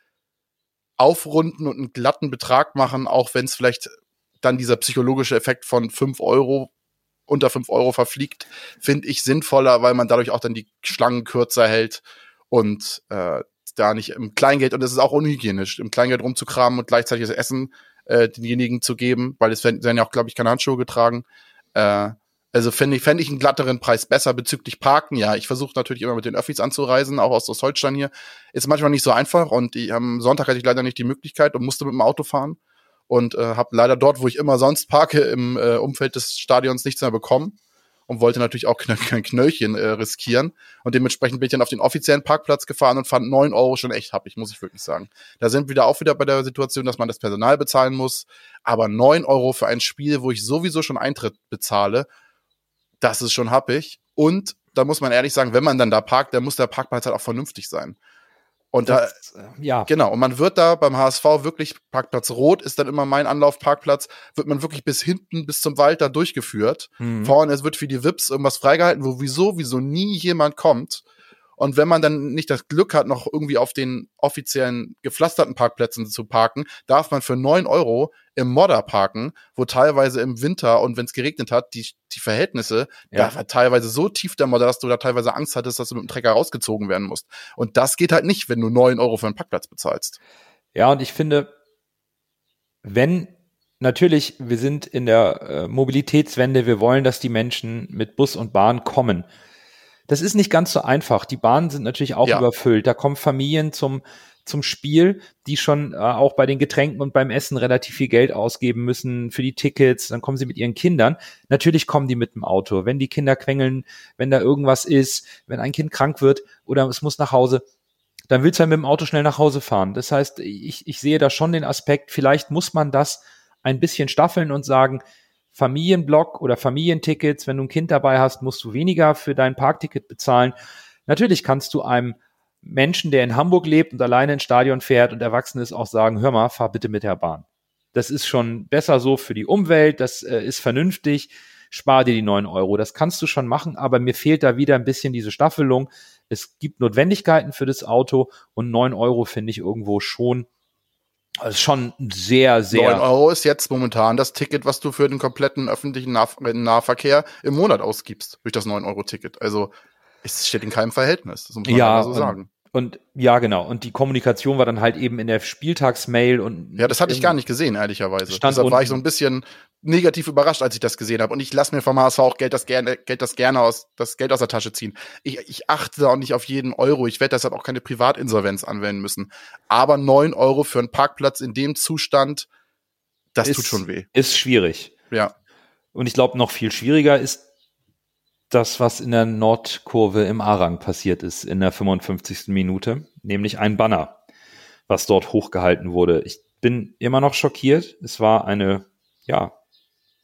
aufrunden und einen glatten Betrag machen, auch wenn es vielleicht dann dieser psychologische Effekt von 5 Euro unter 5 Euro verfliegt, finde ich sinnvoller, weil man dadurch auch dann die Schlangen kürzer hält und äh, da nicht im Kleingeld, und es ist auch unhygienisch, im Kleingeld rumzukramen und gleichzeitig das Essen äh, denjenigen zu geben, weil es werden werden ja auch, glaube ich, keine Handschuhe getragen. Äh, also fände ich, fänd ich einen glatteren Preis besser bezüglich Parken. Ja, ich versuche natürlich immer mit den Öffis anzureisen, auch aus Ostdeutschland hier. Ist manchmal nicht so einfach und die, am Sonntag hatte ich leider nicht die Möglichkeit und musste mit dem Auto fahren und äh, habe leider dort, wo ich immer sonst parke, im äh, Umfeld des Stadions nichts mehr bekommen und wollte natürlich auch kein Knöllchen äh, riskieren. Und dementsprechend bin ich dann auf den offiziellen Parkplatz gefahren und fand 9 Euro schon echt happig, muss ich wirklich sagen. Da sind wir wieder auch wieder bei der Situation, dass man das Personal bezahlen muss. Aber 9 Euro für ein Spiel, wo ich sowieso schon Eintritt bezahle, das ist schon happig. Und da muss man ehrlich sagen, wenn man dann da parkt, dann muss der Parkplatz halt auch vernünftig sein. Und da, Das, äh, ja, Genau, und man wird da beim HSV wirklich, Parkplatz Rot ist dann immer mein Anlaufparkplatz, wird man wirklich bis hinten, bis zum Wald da durchgeführt. Mhm. Vorne, es wird für die Vips irgendwas freigehalten, wo wieso, wieso nie jemand kommt. Und wenn man dann nicht das Glück hat, noch irgendwie auf den offiziellen gepflasterten Parkplätzen zu parken, darf man für 9 Euro im Modder parken, wo teilweise im Winter und wenn es geregnet hat, die, die Verhältnisse, Ja. da war teilweise so tief der Modder, dass du da teilweise Angst hattest, dass du mit dem Trecker rausgezogen werden musst. Und das geht halt nicht, wenn du 9 Euro für einen Parkplatz bezahlst. Ja, und ich finde, wenn natürlich, wir sind in der äh, Mobilitätswende, wir wollen, dass die Menschen mit Bus und Bahn kommen. Das ist nicht ganz so einfach. Die Bahnen sind natürlich auch Ja. überfüllt. Da kommen Familien zum, zum Spiel, die schon äh, auch bei den Getränken und beim Essen relativ viel Geld ausgeben müssen für die Tickets. Dann kommen sie mit ihren Kindern. Natürlich kommen die mit dem Auto. Wenn die Kinder quengeln, wenn da irgendwas ist, wenn ein Kind krank wird oder es muss nach Hause, dann willst du halt mit dem Auto schnell nach Hause fahren. Das heißt, ich, ich sehe da schon den Aspekt, vielleicht muss man das ein bisschen staffeln und sagen, Familienblock oder Familientickets, wenn du ein Kind dabei hast, musst du weniger für dein Parkticket bezahlen. Natürlich kannst du einem Menschen, der in Hamburg lebt und alleine ins Stadion fährt und erwachsen ist, auch sagen, hör mal, fahr bitte mit der Bahn. Das ist schon besser so für die Umwelt, das äh, ist vernünftig, spar dir die neun Euro. Das kannst du schon machen, aber mir fehlt da wieder ein bisschen diese Staffelung. Es gibt Notwendigkeiten für das Auto und neun Euro finde ich irgendwo schon, also schon sehr, sehr. 9 Euro ist jetzt momentan das Ticket, was du für den kompletten öffentlichen Nah Nahverkehr im Monat ausgibst, durch das 9-Euro-Ticket. Also es steht in keinem Verhältnis, das muss man Ja, so sagen. Und ja, genau. Und die Kommunikation war dann halt eben in der Spieltagsmail und Ja, das hatte ich gar nicht gesehen, ehrlicherweise. Stand Deshalb war ich so ein bisschen negativ überrascht, als ich das gesehen habe. Und ich lasse mir vom HSV auch Geld das gerne, Geld das gerne aus, das Geld aus der Tasche ziehen. Ich, ich achte da auch nicht auf jeden Euro. Ich werde deshalb auch keine Privatinsolvenz anwenden müssen. Aber 9 Euro für einen Parkplatz in dem Zustand, das ist, tut schon weh. Ist schwierig. Ja. Und ich glaube, noch viel schwieriger ist das, was in der Nordkurve im Arang passiert ist, in der 55. Minute, nämlich ein Banner, was dort hochgehalten wurde. Ich bin immer noch schockiert. Es war eine, ja,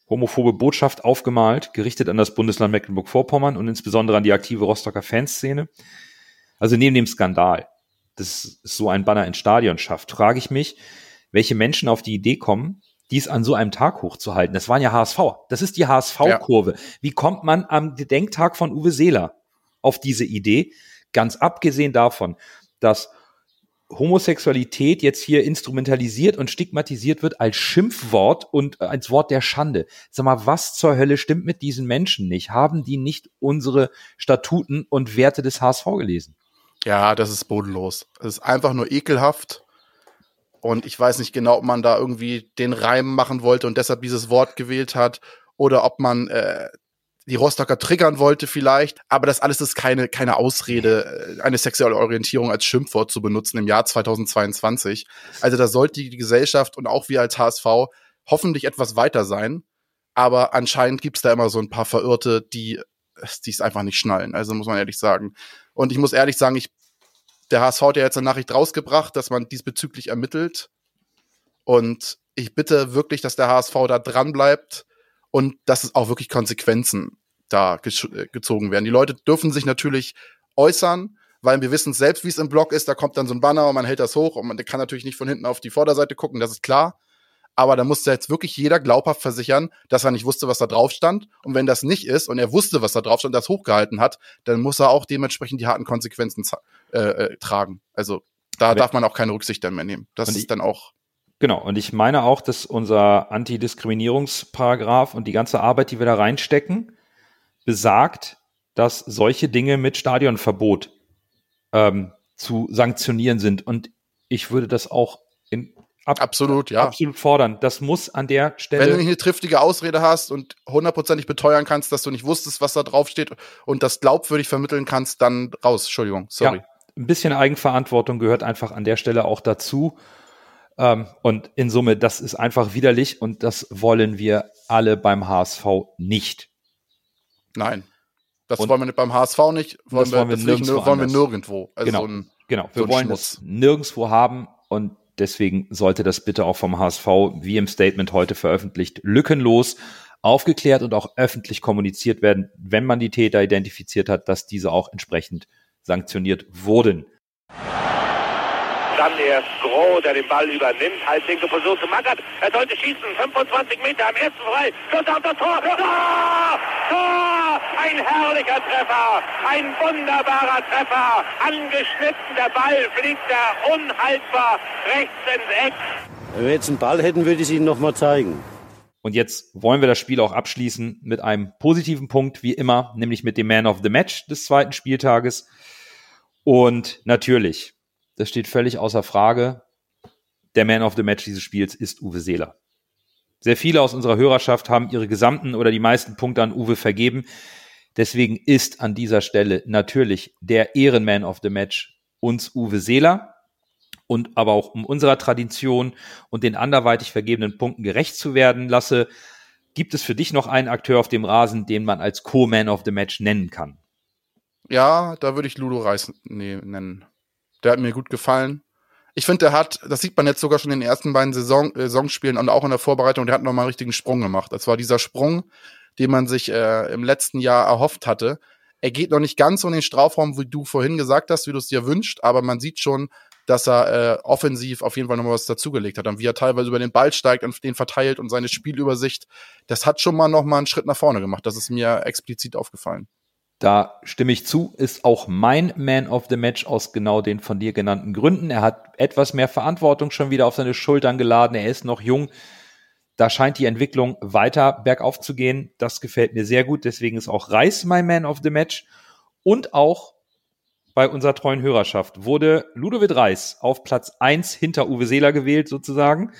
homophobe Botschaft aufgemalt, gerichtet an das Bundesland Mecklenburg-Vorpommern und insbesondere an die aktive Rostocker Fanszene. Also neben dem Skandal, dass so ein Banner ins Stadion schafft, frage ich mich, welche Menschen auf die Idee kommen, dies an so einem Tag hochzuhalten. Das waren ja HSV. Das ist die HSV-Kurve. Wie kommt man am Gedenktag von Uwe Seeler auf diese Idee? Ganz abgesehen davon, dass Homosexualität jetzt hier instrumentalisiert und stigmatisiert wird als Schimpfwort und äh, als Wort der Schande. Sag mal, was zur Hölle stimmt mit diesen Menschen nicht? Haben die nicht unsere Statuten und Werte des HSV gelesen? Ja, das ist bodenlos. Es ist einfach nur ekelhaft. Und ich weiß nicht genau, ob man da irgendwie den Reim machen wollte und deshalb dieses Wort gewählt hat oder ob man äh, die Rostocker triggern wollte vielleicht. Aber das alles ist keine, keine Ausrede, äh, eine sexuelle Orientierung als Schimpfwort zu benutzen im Jahr 2022. Also da sollte die Gesellschaft und auch wir als HSV hoffentlich etwas weiter sein. Aber anscheinend gibt's da immer so ein paar Verirrte, die die es einfach nicht schnallen. Also muss man ehrlich sagen. Und ich muss ehrlich sagen, ich der HSV hat ja jetzt eine Nachricht rausgebracht, dass man diesbezüglich ermittelt. Und ich bitte wirklich, dass der HSV da dran bleibt und dass es auch wirklich Konsequenzen da äh, gezogen werden. Die Leute dürfen sich natürlich äußern, weil wir wissen selbst, wie es im Blog ist. Da kommt dann so ein Banner und man hält das hoch und man kann natürlich nicht von hinten auf die Vorderseite gucken, das ist klar. Aber da musste jetzt wirklich jeder glaubhaft versichern, dass er nicht wusste, was da drauf stand. Und wenn das nicht ist und er wusste, was da drauf stand, das hochgehalten hat, dann muss er auch dementsprechend die harten Konsequenzen äh, äh, tragen. Also da darf man auch keine Rücksicht mehr nehmen. Das ist dann auch Genau, und ich meine auch, dass unser Antidiskriminierungsparagraf und die ganze Arbeit, die wir da reinstecken, besagt, dass solche Dinge mit Stadionverbot ähm, zu sanktionieren sind. Und ich würde das auch in ab, absolut, ja. absolut fordern. Das muss an der Stelle. Wenn du nicht eine triftige Ausrede hast und hundertprozentig beteuern kannst, dass du nicht wusstest, was da drauf steht und das glaubwürdig vermitteln kannst, dann raus. Entschuldigung, sorry. Ja, ein bisschen Eigenverantwortung gehört einfach an der Stelle auch dazu. Ähm, und in Summe, das ist einfach widerlich und das wollen wir alle beim HSV nicht. Nein. Das und wollen wir nicht beim HSV nicht, wollen, wir, wollen wir, nirgendwo. Wollen wir nirgendwo. Also genau, so ein, genau. wir so wollen Schmutz. es nirgendwo haben und deswegen sollte das bitte auch vom HSV, wie im Statement heute veröffentlicht, lückenlos aufgeklärt und auch öffentlich kommuniziert werden, wenn man die Täter identifiziert hat, dass diese auch entsprechend sanktioniert wurden. Dann erst Groh, der den Ball übernimmt. Halblinke Position zu Magath. Er sollte schießen. 25 Meter am ersten frei. Schuss auf das Tor. Tor! Tor! Ein herrlicher Treffer. Ein wunderbarer Treffer. Angeschnitten. Der Ball fliegt da unhaltbar rechts ins Eck. Wenn wir jetzt einen Ball hätten, würde ich es Ihnen nochmal zeigen. Und jetzt wollen wir das Spiel auch abschließen mit einem positiven Punkt, wie immer, nämlich mit dem Man of the Match des zweiten Spieltages. Und natürlich das steht völlig außer Frage. Der Man of the Match dieses Spiels ist Uwe Seeler. Sehr viele aus unserer Hörerschaft haben ihre gesamten oder die meisten Punkte an Uwe vergeben. Deswegen ist an dieser Stelle natürlich der Ehrenman of the Match uns Uwe Seeler. Und aber auch um unserer Tradition und den anderweitig vergebenen Punkten gerecht zu werden lasse, gibt es für dich noch einen Akteur auf dem Rasen, den man als Co-Man of the Match nennen kann? Ja, da würde ich Ludo Reis nennen. Der hat mir gut gefallen. Ich finde, der hat, das sieht man jetzt sogar schon in den ersten beiden Saison, äh, Saisonspielen und auch in der Vorbereitung, der hat nochmal einen richtigen Sprung gemacht. Das war dieser Sprung, den man sich äh, im letzten Jahr erhofft hatte. Er geht noch nicht ganz so in den Strafraum, wie du vorhin gesagt hast, wie du es dir wünscht, aber man sieht schon, dass er äh, offensiv auf jeden Fall nochmal was dazugelegt hat. Und wie er teilweise über den Ball steigt und den verteilt und seine Spielübersicht, das hat schon mal nochmal einen Schritt nach vorne gemacht. Das ist mir explizit aufgefallen. Da stimme ich zu, ist auch mein Man of the Match aus genau den von dir genannten Gründen. Er hat etwas mehr Verantwortung schon wieder auf seine Schultern geladen. Er ist noch jung. Da scheint die Entwicklung weiter bergauf zu gehen. Das gefällt mir sehr gut. Deswegen ist auch Reis mein Man of the Match. Und auch bei unserer treuen Hörerschaft wurde Ludovic Reis auf Platz eins hinter Uwe Seeler gewählt, sozusagen.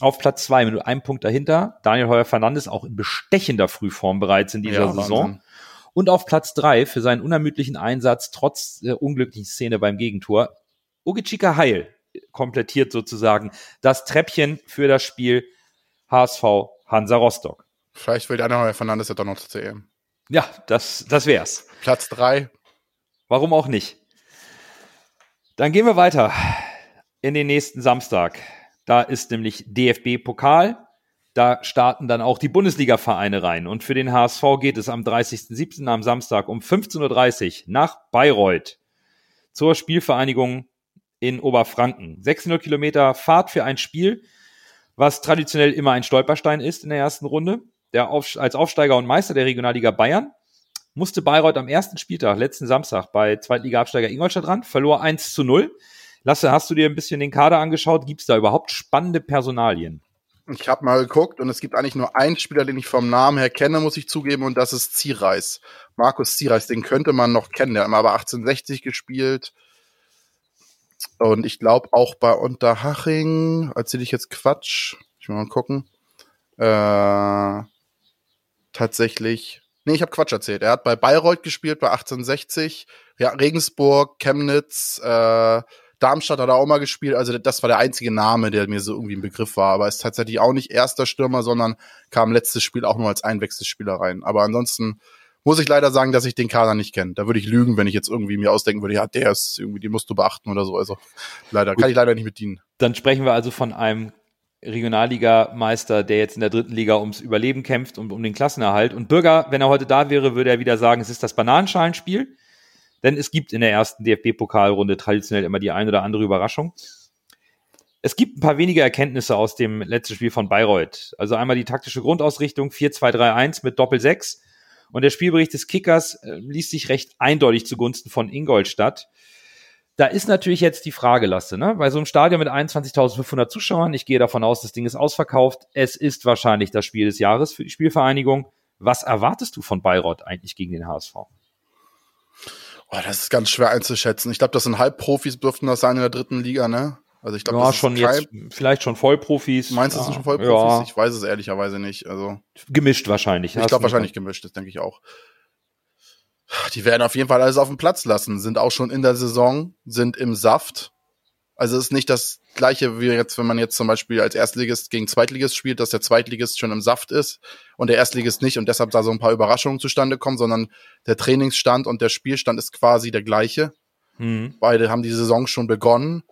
Auf Platz zwei mit einem Punkt dahinter. Daniel Heuer Fernandes auch in bestechender Frühform bereits in dieser ja, Saison. Wahnsinn. Und auf Platz drei für seinen unermüdlichen Einsatz trotz der unglücklichen Szene beim Gegentor, Ugichika Heil komplettiert sozusagen das Treppchen für das Spiel HSV Hansa Rostock. Vielleicht will der andere Fernandes ja doch noch zur EM. Ja, das, das wär's. Platz drei. Warum auch nicht? Dann gehen wir weiter in den nächsten Samstag. Da ist nämlich DFB-Pokal. Da starten dann auch die Bundesliga-Vereine rein. Und für den HSV geht es am 30.07. am Samstag um 15.30 Uhr nach Bayreuth zur Spielvereinigung in Oberfranken. 600 Kilometer Fahrt für ein Spiel, was traditionell immer ein Stolperstein ist in der ersten Runde. Der Auf als Aufsteiger und Meister der Regionalliga Bayern musste Bayreuth am ersten Spieltag, letzten Samstag, bei Zweitliga-Absteiger Ingolstadt ran, verlor 1 zu 0. Lasse, hast du dir ein bisschen den Kader angeschaut? Gibt es da überhaupt spannende Personalien? Ich habe mal geguckt und es gibt eigentlich nur einen Spieler, den ich vom Namen her kenne, muss ich zugeben, und das ist Ziereis. Markus Ziereis, den könnte man noch kennen. Der hat aber 1860 gespielt. Und ich glaube auch bei Unterhaching, erzähle ich jetzt Quatsch, ich will mal gucken. Äh, tatsächlich, nee, ich habe Quatsch erzählt. Er hat bei Bayreuth gespielt, bei 1860, ja, Regensburg, Chemnitz, äh, Darmstadt hat er auch mal gespielt. Also das war der einzige Name, der mir so irgendwie ein Begriff war. Aber ist tatsächlich auch nicht erster Stürmer, sondern kam letztes Spiel auch nur als Einwechselspieler rein. Aber ansonsten muss ich leider sagen, dass ich den Kader nicht kenne. Da würde ich lügen, wenn ich jetzt irgendwie mir ausdenken würde, ja, der ist irgendwie, den musst du beachten oder so. Also leider, Gut. kann ich leider nicht mit dienen. Dann sprechen wir also von einem Regionalligameister, der jetzt in der dritten Liga ums Überleben kämpft und um den Klassenerhalt. Und Bürger, wenn er heute da wäre, würde er wieder sagen, es ist das Bananenschalenspiel. Denn es gibt in der ersten DFB-Pokalrunde traditionell immer die ein oder andere Überraschung. Es gibt ein paar wenige Erkenntnisse aus dem letzten Spiel von Bayreuth. Also einmal die taktische Grundausrichtung 4-2-3-1 mit Doppel-6. Und der Spielbericht des Kickers äh, liest sich recht eindeutig zugunsten von Ingolstadt. Da ist natürlich jetzt die Frage, Lasse, ne? Bei so einem Stadion mit 21.500 Zuschauern, ich gehe davon aus, das Ding ist ausverkauft. Es ist wahrscheinlich das Spiel des Jahres für die Spielvereinigung. Was erwartest du von Bayreuth eigentlich gegen den HSV? Oh, das ist ganz schwer einzuschätzen. Ich glaube, das sind Halbprofis, dürften das sein in der dritten Liga, ne? Also ich glaube, ja, schon jetzt vielleicht schon Vollprofis. Meinst du, das sind schon Vollprofis? Ja. Ich weiß es ehrlicherweise nicht. Also gemischt wahrscheinlich. Ich glaube wahrscheinlich gemischt, das denke ich auch. Die werden auf jeden Fall alles auf dem Platz lassen, sind auch schon in der Saison, sind im Saft. Also es ist nicht das gleiche wie jetzt, wenn man jetzt zum Beispiel als Erstligist gegen Zweitligist spielt, dass der Zweitligist schon im Saft ist und der Erstligist nicht und deshalb da so ein paar Überraschungen zustande kommen, sondern der Trainingsstand und der Spielstand ist quasi der gleiche. Mhm. Beide haben die Saison schon begonnen.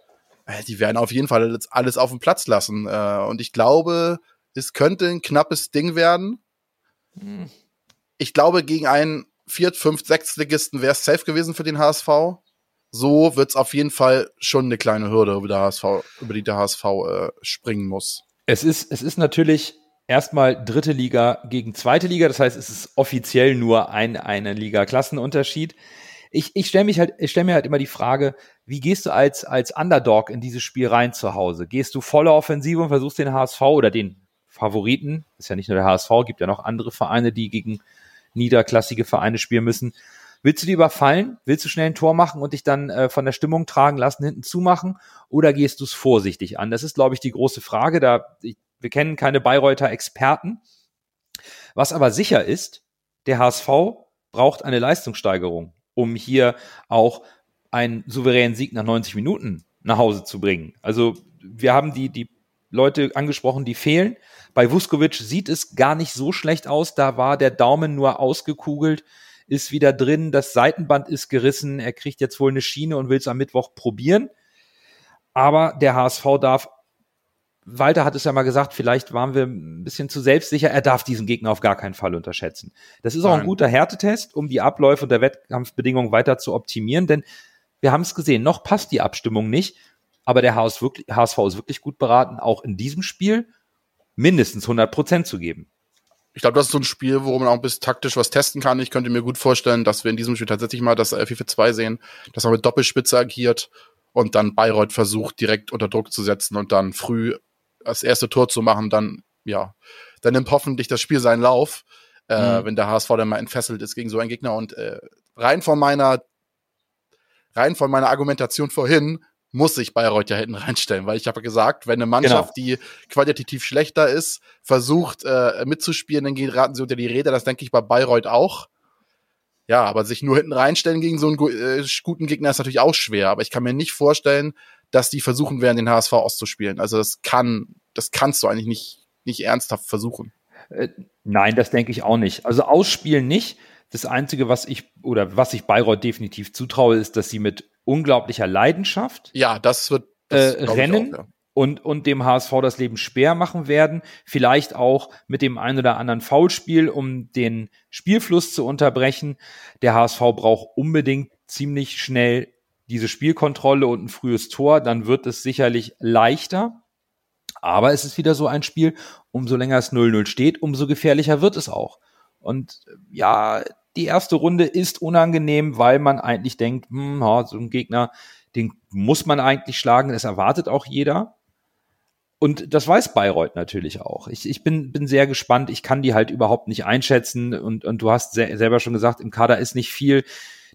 Äh, die werden auf jeden Fall alles auf dem Platz lassen. Äh, und ich glaube, es könnte ein knappes Ding werden. Mhm. Ich glaube, gegen einen Viert-, Fünft-, Sechstligisten wäre es safe gewesen für den HSV. So wird es auf jeden Fall schon eine kleine Hürde, über, der HSV, über die der HSV äh, springen muss. Es ist, es ist natürlich erstmal dritte Liga gegen zweite Liga. Das heißt, es ist offiziell nur ein, eine Liga-Klassenunterschied. Ich, ich stelle mich halt, ich stelle mir halt immer die Frage, wie gehst du als, als Underdog in dieses Spiel rein zu Hause? Gehst du voller Offensive und versuchst den HSV oder den Favoriten, ist ja nicht nur der HSV, gibt ja noch andere Vereine, die gegen niederklassige Vereine spielen müssen. Willst du die überfallen? Willst du schnell ein Tor machen und dich dann äh, von der Stimmung tragen lassen, hinten zumachen? Oder gehst du es vorsichtig an? Das ist, glaube ich, die große Frage. Da, ich, wir kennen keine Bayreuther Experten. Was aber sicher ist, der HSV braucht eine Leistungssteigerung, um hier auch einen souveränen Sieg nach 90 Minuten nach Hause zu bringen. Also wir haben die, die Leute angesprochen, die fehlen. Bei Vuskovic sieht es gar nicht so schlecht aus. Da war der Daumen nur ausgekugelt, ist wieder drin, das Seitenband ist gerissen. Er kriegt jetzt wohl eine Schiene und will es am Mittwoch probieren. Aber der HSV darf, Walter hat es ja mal gesagt, vielleicht waren wir ein bisschen zu selbstsicher. Er darf diesen Gegner auf gar keinen Fall unterschätzen. Das ist auch Nein. ein guter Härtetest, um die Abläufe der Wettkampfbedingungen weiter zu optimieren, denn wir haben es gesehen, noch passt die Abstimmung nicht, aber der HSV, ist wirklich gut beraten, auch in diesem Spiel mindestens 100 Prozent zu geben. Ich glaube, das ist so ein Spiel, wo man auch ein bisschen taktisch was testen kann. Ich könnte mir gut vorstellen, dass wir in diesem Spiel tatsächlich mal das FIFA 2 sehen, dass man mit Doppelspitze agiert und dann Bayreuth versucht, direkt unter Druck zu setzen und dann früh das erste Tor zu machen, dann, ja, dann nimmt hoffentlich das Spiel seinen Lauf, äh, mhm. wenn der HSV dann mal entfesselt ist gegen so einen Gegner. Und äh, rein von meiner, rein von meiner Argumentation vorhin muss sich Bayreuth ja hinten reinstellen, weil ich habe gesagt, wenn eine Mannschaft, genau. die qualitativ schlechter ist, versucht äh, mitzuspielen, dann geraten sie unter die Räder. Das denke ich bei Bayreuth auch. Ja, aber sich nur hinten reinstellen gegen so einen äh, guten Gegner ist natürlich auch schwer. Aber ich kann mir nicht vorstellen, dass die versuchen werden, den HSV auszuspielen. Also das kann, das kannst du eigentlich nicht, nicht ernsthaft versuchen. Äh, nein, das denke ich auch nicht. Also ausspielen nicht. Das Einzige, was ich oder was ich Bayreuth definitiv zutraue, ist, dass sie mit unglaublicher Leidenschaft ja, das wird das äh, rennen auch, ja. und, und dem HSV das Leben schwer machen werden. Vielleicht auch mit dem ein oder anderen Foulspiel, um den Spielfluss zu unterbrechen. Der HSV braucht unbedingt ziemlich schnell diese Spielkontrolle und ein frühes Tor. Dann wird es sicherlich leichter. Aber es ist wieder so ein Spiel, umso länger es 0-0 steht, umso gefährlicher wird es auch. Und ja, die erste Runde ist unangenehm, weil man eigentlich denkt, hm, so ein Gegner, den muss man eigentlich schlagen, das erwartet auch jeder. Und das weiß Bayreuth natürlich auch. Ich, ich bin, bin sehr gespannt. Ich kann die halt überhaupt nicht einschätzen. Und, und du hast selber schon gesagt, im Kader ist nicht viel.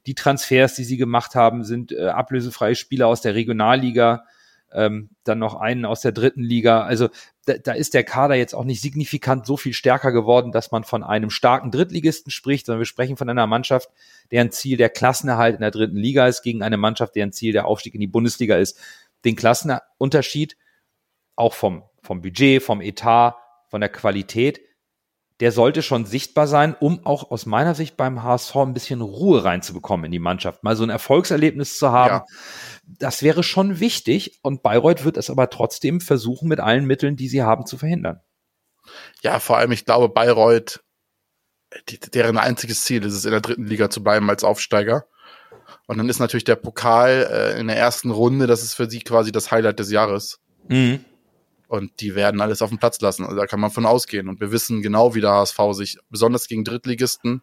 Die Transfers, die sie gemacht haben, sind äh, ablösefreie Spieler aus der Regionalliga ähm, dann noch einen aus der dritten Liga. Also da, da ist der Kader jetzt auch nicht signifikant so viel stärker geworden, dass man von einem starken Drittligisten spricht, sondern wir sprechen von einer Mannschaft, deren Ziel der Klassenerhalt in der dritten Liga ist, gegen eine Mannschaft, deren Ziel der Aufstieg in die Bundesliga ist. Den Klassenunterschied auch vom, vom Budget, vom Etat, von der Qualität, der sollte schon sichtbar sein, um auch aus meiner Sicht beim HSV ein bisschen Ruhe reinzubekommen in die Mannschaft. Mal so ein Erfolgserlebnis zu haben. Ja das wäre schon wichtig und Bayreuth wird es aber trotzdem versuchen, mit allen Mitteln, die sie haben, zu verhindern. Ja, vor allem, ich glaube, Bayreuth, die, deren einziges Ziel ist es, in der dritten Liga zu bleiben als Aufsteiger. Und dann ist natürlich der Pokal äh, in der ersten Runde, das ist für sie quasi das Highlight des Jahres. Mhm. Und die werden alles auf den Platz lassen. Also da kann man von ausgehen. Und wir wissen genau, wie der HSV sich besonders gegen Drittligisten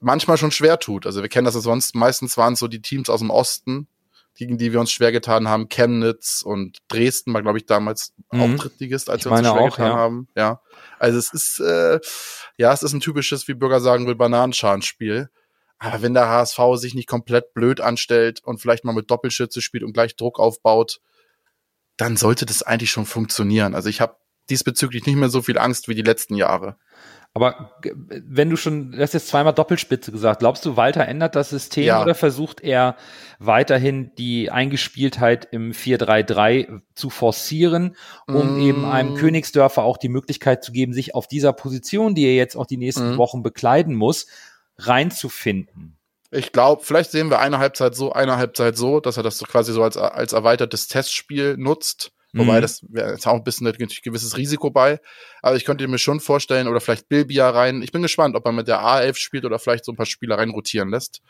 manchmal schon schwer tut. Also wir kennen das ja sonst, meistens waren es so die Teams aus dem Osten, gegen die wir uns schwer getan haben. Chemnitz und Dresden war, glaube ich, damals Mhm. auch Drittligist, als Ich wir uns so schwer auch, getan ja. haben. Ja. Also es ist, äh, ja, es ist ein typisches, wie Bürger sagen will, Bananenschalenspiel. Aber wenn der HSV sich nicht komplett blöd anstellt und vielleicht mal mit Doppelschütze spielt und gleich Druck aufbaut, dann sollte das eigentlich schon funktionieren. Also ich habe diesbezüglich nicht mehr so viel Angst wie die letzten Jahre. Aber wenn du schon, du hast jetzt zweimal Doppelspitze gesagt, glaubst du, Walter ändert das System Ja. oder versucht er weiterhin die Eingespieltheit im 4-3-3 zu forcieren, um Mm. eben einem Königsdörfer auch die Möglichkeit zu geben, sich auf dieser Position, die er jetzt auch die nächsten Mm. Wochen bekleiden muss, reinzufinden? Ich glaube, vielleicht sehen wir eine Halbzeit so, eine Halbzeit so, dass er das so quasi so als, als erweitertes Testspiel nutzt. Wobei Mhm. das wäre auch ein bisschen ein gewisses Risiko bei. Aber ich könnte mir schon vorstellen, oder vielleicht Bilbia rein. Ich bin gespannt, ob er mit der A11 spielt oder vielleicht so ein paar Spieler rein rotieren lässt.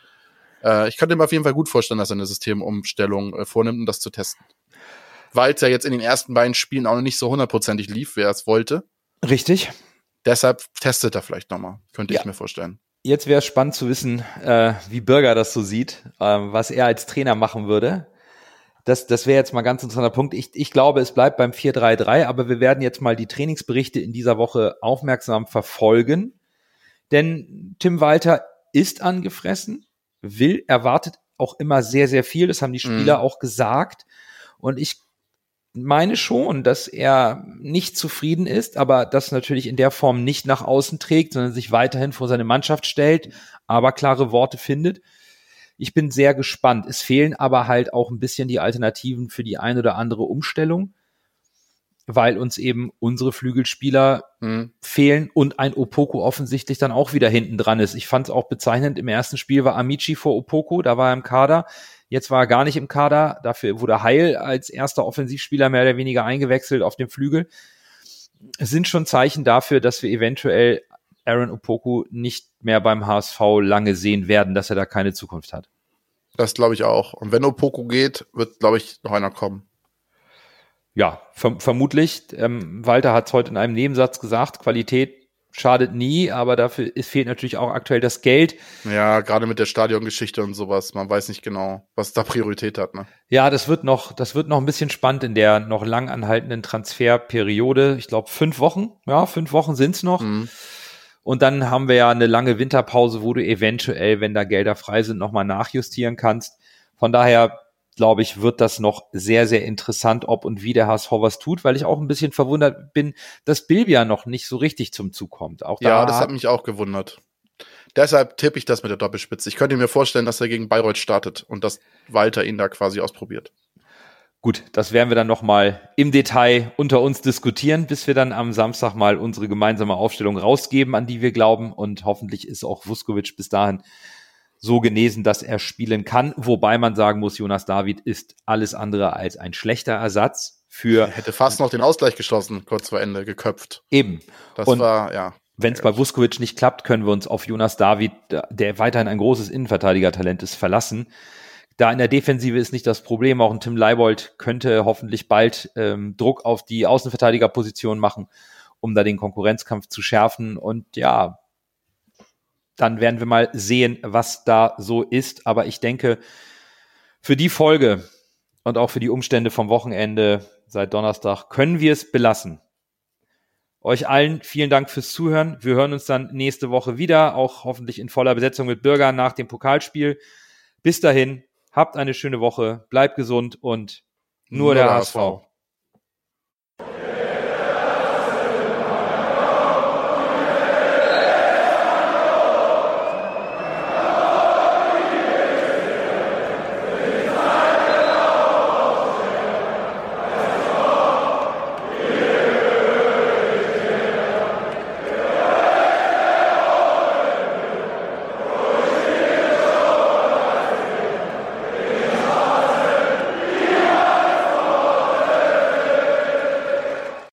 Äh, ich könnte mir auf jeden Fall gut vorstellen, dass er eine Systemumstellung äh, vornimmt, um das zu testen. Weil es ja jetzt in den ersten beiden Spielen auch noch nicht so hundertprozentig lief, wer es wollte. Richtig. Deshalb testet er vielleicht nochmal. Könnte Ja. ich mir vorstellen. Jetzt wäre es spannend zu wissen, äh, wie Bürger das so sieht, ähm, was er als Trainer machen würde. Das, das wäre jetzt mal ein ganz interessanter Punkt. Ich, ich glaube, es bleibt beim 4-3-3, aber wir werden jetzt mal die Trainingsberichte in dieser Woche aufmerksam verfolgen. Denn Tim Walter ist angefressen, will, erwartet auch immer sehr, sehr viel. Das haben die Spieler auch gesagt. Und ich meine schon, dass er nicht zufrieden ist, aber das natürlich in der Form nicht nach außen trägt, sondern sich weiterhin vor seine Mannschaft stellt, aber klare Worte findet. Ich bin sehr gespannt. Es fehlen aber halt auch ein bisschen die Alternativen für die ein oder andere Umstellung, weil uns eben unsere Flügelspieler Hm. fehlen und ein Opoko offensichtlich dann auch wieder hinten dran ist. Ich fand es auch bezeichnend, im ersten Spiel war Amici vor Opoko, da war er im Kader. Jetzt war er gar nicht im Kader, dafür wurde Heil als erster Offensivspieler mehr oder weniger eingewechselt auf dem Flügel. Es sind schon Zeichen dafür, dass wir eventuell Aaron Opoku nicht mehr beim HSV lange sehen werden, dass er da keine Zukunft hat. Das glaube ich auch. Und wenn Opoko geht, wird, glaube ich, noch einer kommen. Ja, verm vermutlich. Ähm, Walter hat es heute in einem Nebensatz gesagt, Qualität schadet nie, aber dafür fehlt natürlich auch aktuell das Geld. Ja, gerade mit der Stadiongeschichte und sowas. Man weiß nicht genau, was da Priorität hat. Ne? Ja, das wird noch, das wird noch ein bisschen spannend in der noch lang anhaltenden Transferperiode. Ich glaube, fünf Wochen. Ja, fünf Wochen sind's noch. Mhm. Und dann haben wir ja eine lange Winterpause, wo du eventuell, wenn da Gelder frei sind, nochmal nachjustieren kannst. Von daher, glaube ich, wird das noch sehr, sehr interessant, ob und wie der HSV was tut, weil ich auch ein bisschen verwundert bin, dass Bilbia noch nicht so richtig zum Zug kommt. Auch da Ja, das hat mich auch gewundert. Deshalb tippe ich das mit der Doppelspitze. Ich könnte mir vorstellen, dass er gegen Bayreuth startet und dass Walter ihn da quasi ausprobiert. Gut, das werden wir dann nochmal im Detail unter uns diskutieren, bis wir dann am Samstag mal unsere gemeinsame Aufstellung rausgeben, an die wir glauben. Und hoffentlich ist auch Vuskovic bis dahin so genesen, dass er spielen kann. Wobei man sagen muss, Jonas David ist alles andere als ein schlechter Ersatz Er für hätte fast noch den Ausgleich geschossen, kurz vor Ende, geköpft. eben. Das Und war, ja. wenn es bei Vuskovic nicht klappt, können wir uns auf Jonas David, der weiterhin ein großes Innenverteidigertalent ist, verlassen. Da in der Defensive ist nicht das Problem. Auch ein Tim Leibold könnte hoffentlich bald ähm, Druck auf die Außenverteidigerposition machen, um da den Konkurrenzkampf zu schärfen. Und ja, dann werden wir mal sehen, was da so ist. Aber ich denke, für die Folge und auch für die Umstände vom Wochenende seit Donnerstag können wir es belassen. Euch allen vielen Dank fürs Zuhören. Wir hören uns dann nächste Woche wieder, auch hoffentlich in voller Besetzung mit Bürgern nach dem Pokalspiel. Bis dahin, habt eine schöne Woche, bleibt gesund und nur, der HSV.